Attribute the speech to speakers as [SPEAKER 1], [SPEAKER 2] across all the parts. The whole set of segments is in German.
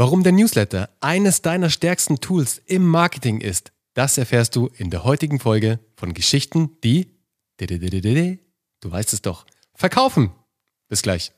[SPEAKER 1] Warum der Newsletter eines deiner stärksten Tools im Marketing ist, das erfährst du in der heutigen Folge von Geschichten, die, du weißt es doch, verkaufen. Bis gleich.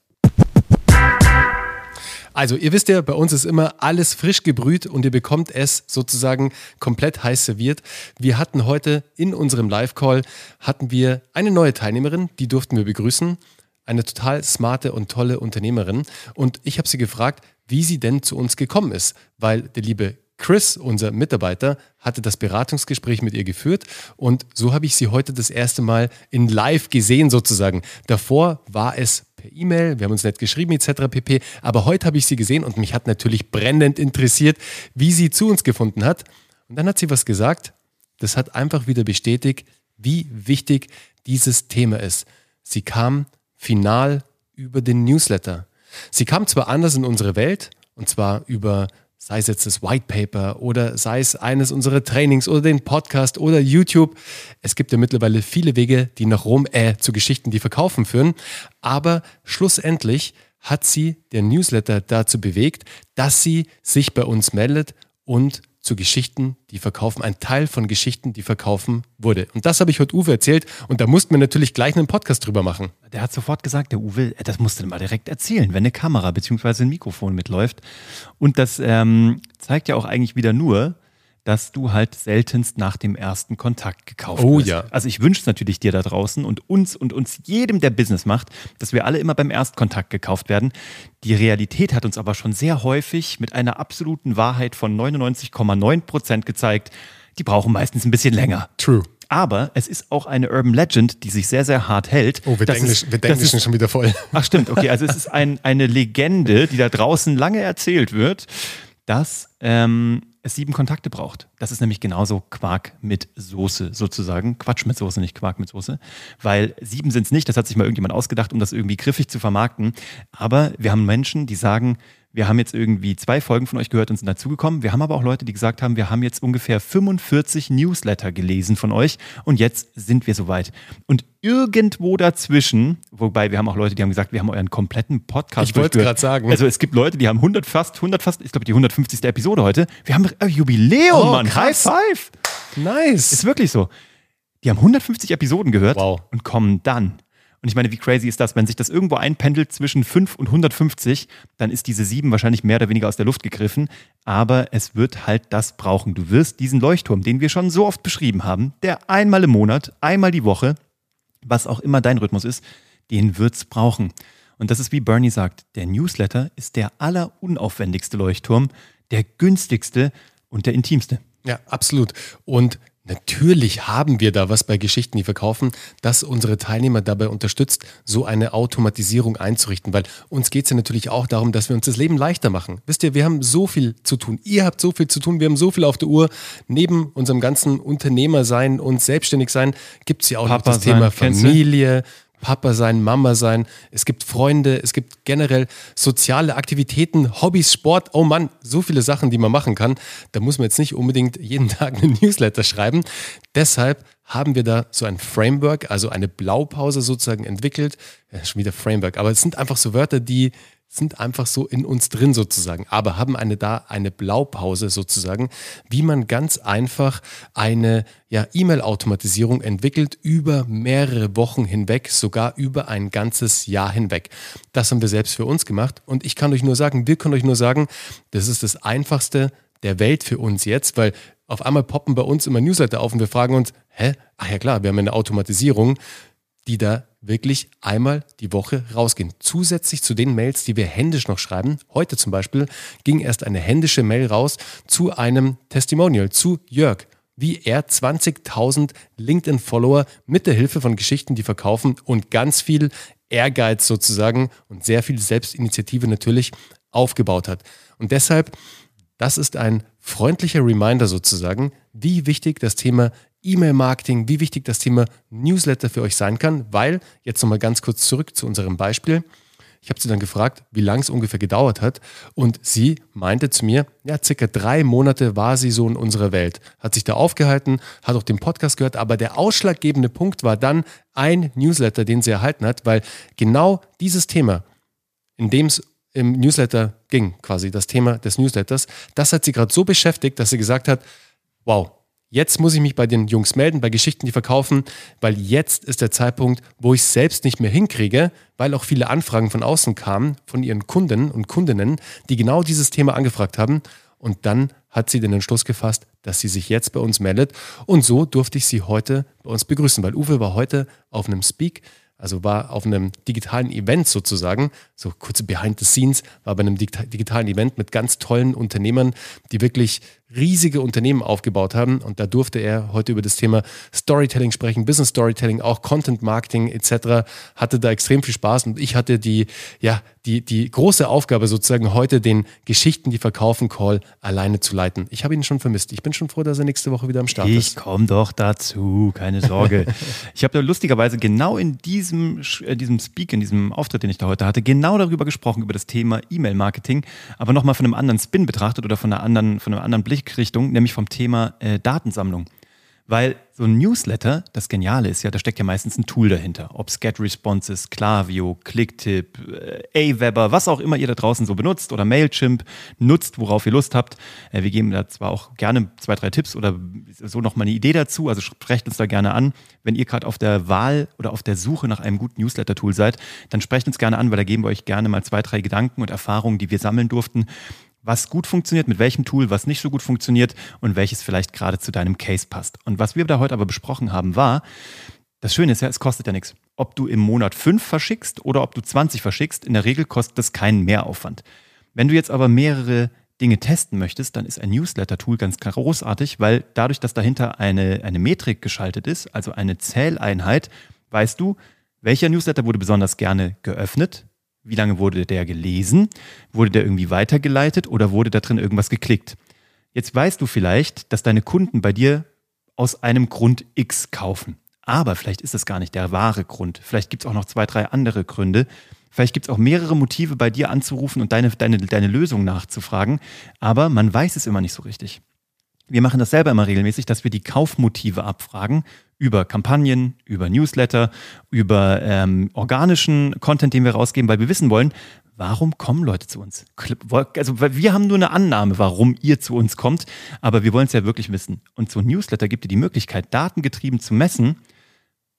[SPEAKER 1] Also, ihr wisst ja, bei uns ist immer alles frisch gebrüht und ihr bekommt es sozusagen komplett heiß serviert. Wir hatten heute in unserem Live-Call hatten wir eine neue Teilnehmerin, die durften wir begrüßen. Eine total smarte und tolle Unternehmerin. Und ich habe sie gefragt, wie sie denn zu uns gekommen ist, weil der liebe Chris, unser Mitarbeiter, hatte das Beratungsgespräch mit ihr geführt und so habe ich sie heute das erste Mal in Live gesehen sozusagen. Davor war es per E-Mail, wir haben uns nicht geschrieben etc. pp. Aber heute habe ich sie gesehen und mich hat natürlich brennend interessiert, wie sie zu uns gefunden hat. Und dann hat sie was gesagt, das hat einfach wieder bestätigt, wie wichtig dieses Thema ist. Sie kam final über den Newsletter. Sie kam zwar anders in unsere Welt, und zwar über sei es jetzt das White Paper oder sei es eines unserer Trainings oder den Podcast oder YouTube. Es gibt ja mittlerweile viele Wege, die nach Rom, äh, zu Geschichten, die verkaufen führen. Aber schlussendlich hat sie der Newsletter dazu bewegt, dass sie sich bei uns meldet und zu Geschichten, die verkaufen, ein Teil von Geschichten, die verkaufen wurde. Und das habe ich heute Uwe erzählt und da mussten wir natürlich gleich einen Podcast drüber machen.
[SPEAKER 2] Der hat sofort gesagt, der Uwe, das musst du mal direkt erzählen, wenn eine Kamera bzw. ein Mikrofon mitläuft. Und das ähm, zeigt ja auch eigentlich wieder nur, dass du halt seltenst nach dem ersten Kontakt gekauft
[SPEAKER 1] oh,
[SPEAKER 2] wirst.
[SPEAKER 1] ja.
[SPEAKER 2] Also ich wünsche es natürlich dir da draußen und uns und uns jedem, der Business macht, dass wir alle immer beim Erstkontakt gekauft werden. Die Realität hat uns aber schon sehr häufig mit einer absoluten Wahrheit von 99,9 Prozent gezeigt, die brauchen meistens ein bisschen länger.
[SPEAKER 1] True.
[SPEAKER 2] Aber es ist auch eine Urban Legend, die sich sehr, sehr hart hält.
[SPEAKER 1] Oh, wir denken, denken
[SPEAKER 2] ist-
[SPEAKER 1] schon wieder voll.
[SPEAKER 2] Ach stimmt, okay. Also es ist ein, eine Legende, die da draußen lange erzählt wird, dass ähm, es sieben Kontakte braucht. Das ist nämlich genauso Quark mit Soße sozusagen. Quatsch mit Soße, nicht Quark mit Soße. Weil sieben sind es nicht, das hat sich mal irgendjemand ausgedacht, um das irgendwie griffig zu vermarkten. Aber wir haben Menschen, die sagen, wir haben jetzt irgendwie zwei Folgen von euch gehört und sind dazugekommen. Wir haben aber auch Leute, die gesagt haben, wir haben jetzt ungefähr 45 Newsletter gelesen von euch und jetzt sind wir soweit. Und irgendwo dazwischen, wobei wir haben auch Leute, die haben gesagt, wir haben euren kompletten Podcast
[SPEAKER 1] Ich wollte gerade sagen.
[SPEAKER 2] Also es gibt Leute, die haben 100 fast, 100 fast, ich glaube die 150. Episode heute. Wir haben äh, Jubiläum,
[SPEAKER 1] Oh,
[SPEAKER 2] Mann.
[SPEAKER 1] krass.
[SPEAKER 2] High five.
[SPEAKER 1] Nice.
[SPEAKER 2] Ist wirklich so. Die haben 150 Episoden gehört
[SPEAKER 1] Wow.
[SPEAKER 2] und kommen dann. Und ich meine, wie crazy ist das? Wenn sich das irgendwo einpendelt zwischen 5 und 150, dann ist diese 7 wahrscheinlich mehr oder weniger aus der Luft gegriffen. Aber es wird halt das brauchen. Du wirst diesen Leuchtturm, den wir schon so oft beschrieben haben, der einmal im Monat, einmal die Woche, was auch immer dein Rhythmus ist, den wird's brauchen. Und das ist wie Bernie sagt, der Newsletter ist der allerunaufwendigste Leuchtturm, der günstigste und der intimste.
[SPEAKER 1] Ja, absolut. Und natürlich haben wir da was bei Geschichten, die verkaufen, das unsere Teilnehmer dabei unterstützt, so eine Automatisierung einzurichten. Weil uns geht es ja natürlich auch darum, dass wir uns das Leben leichter machen. Wisst ihr, wir haben so viel zu tun. Ihr habt so viel zu tun. Wir haben so viel auf der Uhr. Neben unserem ganzen Unternehmersein und Selbstständigsein gibt es ja auch noch
[SPEAKER 2] Papa
[SPEAKER 1] das Thema
[SPEAKER 2] sein, du?
[SPEAKER 1] Familie. Papa sein, Mama sein, es gibt Freunde, es gibt generell soziale Aktivitäten, Hobbys, Sport. Oh Mann, so viele Sachen, die man machen kann. Da muss man jetzt nicht unbedingt jeden Tag einen Newsletter schreiben. Deshalb haben wir da so ein Framework, also eine Blaupause sozusagen entwickelt. Ja, schon wieder Framework, aber es sind einfach so Wörter, die sind einfach so in uns drin sozusagen, aber haben eine da eine Blaupause sozusagen, wie man ganz einfach eine ja, E-Mail-Automatisierung entwickelt über mehrere Wochen hinweg, sogar über ein ganzes Jahr hinweg. Das haben wir selbst für uns gemacht und ich kann euch nur sagen, wir können euch nur sagen, das ist das einfachste der Welt für uns jetzt, weil auf einmal poppen bei uns immer Newsletter auf und wir fragen uns, hä? Ach ja klar, wir haben eine Automatisierung die da wirklich einmal die Woche rausgehen. Zusätzlich zu den Mails, die wir händisch noch schreiben. Heute zum Beispiel ging erst eine händische Mail raus zu einem Testimonial, zu Jörg, wie er 20.000 LinkedIn-Follower mit der Hilfe von Geschichten, die verkaufen und ganz viel Ehrgeiz sozusagen und sehr viel Selbstinitiative natürlich aufgebaut hat. Und deshalb, das ist ein freundlicher Reminder sozusagen, wie wichtig das Thema E-Mail-Marketing, wie wichtig das Thema Newsletter für euch sein kann, weil, jetzt nochmal ganz kurz zurück zu unserem Beispiel. Ich habe sie dann gefragt, wie lang es ungefähr gedauert hat. Und sie meinte zu mir, ja, circa drei Monate war sie so in unserer Welt. Hat sich da aufgehalten, hat auch den Podcast gehört, aber der ausschlaggebende Punkt war dann ein Newsletter, den sie erhalten hat, weil genau dieses Thema, in dem es im Newsletter ging, quasi das Thema des Newsletters, das hat sie gerade so beschäftigt, dass sie gesagt hat, wow, Jetzt muss ich mich bei den Jungs melden, bei Geschichten, die verkaufen, weil jetzt ist der Zeitpunkt, wo ich es selbst nicht mehr hinkriege, weil auch viele Anfragen von außen kamen, von ihren Kunden und Kundinnen, die genau dieses Thema angefragt haben. Und dann hat sie den Entschluss gefasst, dass sie sich jetzt bei uns meldet. Und so durfte ich sie heute bei uns begrüßen, weil Uwe war heute auf einem Speak also war auf einem digitalen Event sozusagen, so kurze Behind the Scenes, war bei einem digitalen Event mit ganz tollen Unternehmern, die wirklich riesige Unternehmen aufgebaut haben. Und da durfte er heute über das Thema Storytelling sprechen, Business Storytelling, auch Content Marketing etc. Hatte da extrem viel Spaß und ich hatte die, ja, die, die große Aufgabe sozusagen heute den Geschichten, die verkaufen Call alleine zu leiten. Ich habe ihn schon vermisst. Ich bin schon froh, dass er nächste Woche wieder am Start
[SPEAKER 2] ich
[SPEAKER 1] ist.
[SPEAKER 2] Ich komme doch dazu, keine Sorge. ich habe da lustigerweise genau in diesem, in diesem Speak, in diesem Auftritt, den ich da heute hatte, genau darüber gesprochen, über das Thema E-Mail-Marketing, aber nochmal von einem anderen Spin betrachtet oder von einer anderen, von einem anderen Blick Blickrichtung, nämlich vom Thema äh, Datensammlung. Weil so ein Newsletter, das Geniale ist ja, da steckt ja meistens ein Tool dahinter. Ob es GetResponses, Klaviyo, Clicktip, äh, Aweber, was auch immer ihr da draußen so benutzt oder Mailchimp nutzt, worauf ihr Lust habt. Äh, wir geben da zwar auch gerne zwei, drei Tipps oder so nochmal eine Idee dazu, also sprecht uns da gerne an. Wenn ihr gerade auf der Wahl oder auf der Suche nach einem guten Newsletter-Tool seid, dann sprecht uns gerne an, weil da geben wir euch gerne mal zwei, drei Gedanken und Erfahrungen, die wir sammeln durften was gut funktioniert, mit welchem Tool, was nicht so gut funktioniert und welches vielleicht gerade zu deinem Case passt. Und was wir da heute aber besprochen haben, war, das Schöne ist ja, es kostet ja nichts. Ob du im Monat fünf verschickst oder ob du 20 verschickst, in der Regel kostet das keinen Mehraufwand. Wenn du jetzt aber mehrere Dinge testen möchtest, dann ist ein Newsletter-Tool ganz großartig, weil dadurch, dass dahinter eine, eine Metrik geschaltet ist, also eine Zähleinheit, weißt du, welcher Newsletter wurde besonders gerne geöffnet, wie lange wurde der gelesen? Wurde der irgendwie weitergeleitet oder wurde da drin irgendwas geklickt? Jetzt weißt du vielleicht, dass deine Kunden bei dir aus einem Grund X kaufen. Aber vielleicht ist das gar nicht der wahre Grund. Vielleicht gibt es auch noch zwei, drei andere Gründe. Vielleicht gibt es auch mehrere Motive, bei dir anzurufen und deine, deine, deine Lösung nachzufragen. Aber man weiß es immer nicht so richtig. Wir machen das selber immer regelmäßig, dass wir die Kaufmotive abfragen über Kampagnen, über Newsletter, über ähm, organischen Content, den wir rausgeben, weil wir wissen wollen, warum kommen Leute zu uns? Also wir haben nur eine Annahme, warum ihr zu uns kommt, aber wir wollen es ja wirklich wissen. Und so ein Newsletter gibt dir die Möglichkeit, datengetrieben zu messen,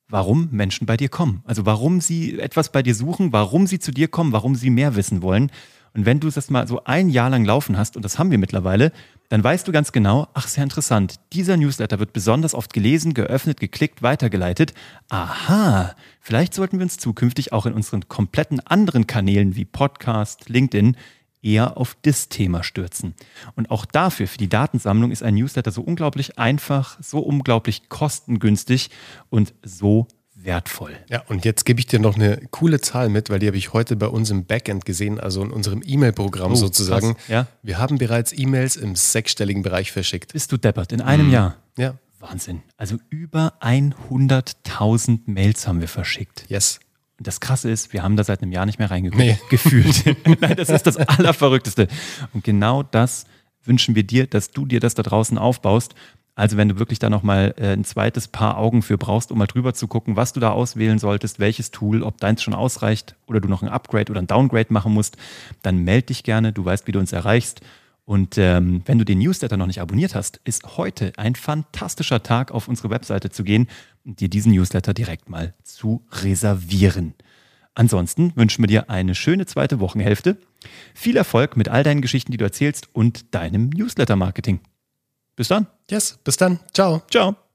[SPEAKER 2] warum Menschen bei dir kommen. Also warum sie etwas bei dir suchen, warum sie zu dir kommen, warum sie mehr wissen wollen. Und wenn du das mal so ein Jahr lang laufen hast, und das haben wir mittlerweile, dann weißt du ganz genau, ach, sehr interessant, dieser Newsletter wird besonders oft gelesen, geöffnet, geklickt, weitergeleitet. Aha, vielleicht sollten wir uns zukünftig auch in unseren kompletten anderen Kanälen wie Podcast, LinkedIn eher auf das Thema stürzen. Und auch dafür, für die Datensammlung, ist ein Newsletter so unglaublich einfach, so unglaublich kostengünstig und so wertvoll.
[SPEAKER 1] Ja, und jetzt gebe ich dir noch eine coole Zahl mit, weil die habe ich heute bei uns im Backend gesehen, also in unserem E-Mail-Programm oh, sozusagen.
[SPEAKER 2] Ja?
[SPEAKER 1] Wir haben bereits E-Mails im sechsstelligen Bereich verschickt.
[SPEAKER 2] Bist du deppert, in einem mhm. Jahr?
[SPEAKER 1] Ja.
[SPEAKER 2] Wahnsinn. Also über 100.000 Mails haben wir verschickt.
[SPEAKER 1] Yes.
[SPEAKER 2] Und das Krasse ist, wir haben da seit einem Jahr nicht mehr reingeguckt. Nee. Gefühlt. Nein, das ist das Allerverrückteste. Und genau das wünschen wir dir, dass du dir das da draußen aufbaust also wenn du wirklich da nochmal äh, ein zweites Paar Augen für brauchst, um mal drüber zu gucken, was du da auswählen solltest, welches Tool, ob deins schon ausreicht oder du noch ein Upgrade oder ein Downgrade machen musst, dann melde dich gerne, du weißt, wie du uns erreichst. Und ähm, wenn du den Newsletter noch nicht abonniert hast, ist heute ein fantastischer Tag, auf unsere Webseite zu gehen und dir diesen Newsletter direkt mal zu reservieren. Ansonsten wünschen wir dir eine schöne zweite Wochenhälfte. Viel Erfolg mit all deinen Geschichten, die du erzählst und deinem Newsletter-Marketing. Bis dann.
[SPEAKER 1] Yes, bis dann. Ciao.
[SPEAKER 2] Ciao.